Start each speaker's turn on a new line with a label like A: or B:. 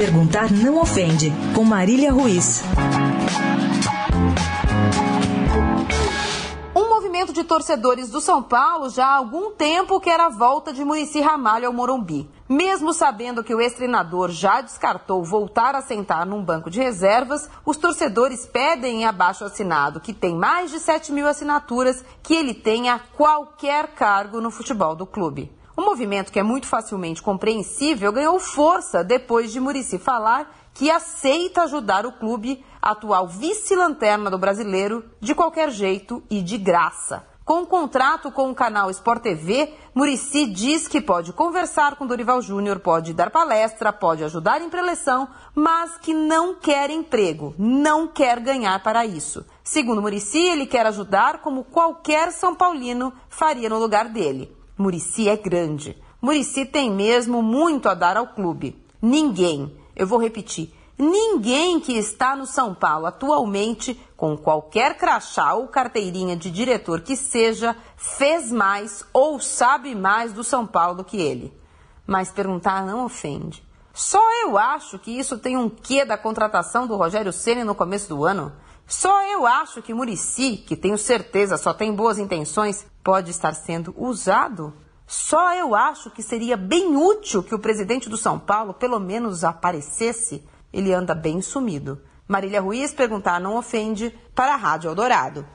A: Perguntar não ofende, com Marília Ruiz.
B: Um movimento de torcedores do São Paulo já há algum tempo quer a volta de Murici Ramalho ao Morumbi. Mesmo sabendo que o ex-treinador já descartou voltar a sentar num banco de reservas, os torcedores pedem em abaixo assinado, que tem mais de 7 mil assinaturas, que ele tenha qualquer cargo no futebol do clube. Um movimento que é muito facilmente compreensível ganhou força depois de Murici falar que aceita ajudar o clube, atual vice-lanterna do brasileiro, de qualquer jeito e de graça. Com um contrato com o canal Sport TV, Murici diz que pode conversar com Dorival Júnior, pode dar palestra, pode ajudar em preleção, mas que não quer emprego, não quer ganhar para isso. Segundo Murici, ele quer ajudar como qualquer São Paulino faria no lugar dele. Murici é grande. Murici tem mesmo muito a dar ao clube. Ninguém, eu vou repetir, ninguém que está no São Paulo atualmente, com qualquer crachá ou carteirinha de diretor que seja, fez mais ou sabe mais do São Paulo do que ele. Mas perguntar não ofende. Só eu acho que isso tem um quê da contratação do Rogério Ceni no começo do ano. Só eu acho que Murici, que tenho certeza só tem boas intenções, pode estar sendo usado. Só eu acho que seria bem útil que o presidente do São Paulo pelo menos aparecesse. Ele anda bem sumido. Marília Ruiz perguntar não ofende para a Rádio Eldorado.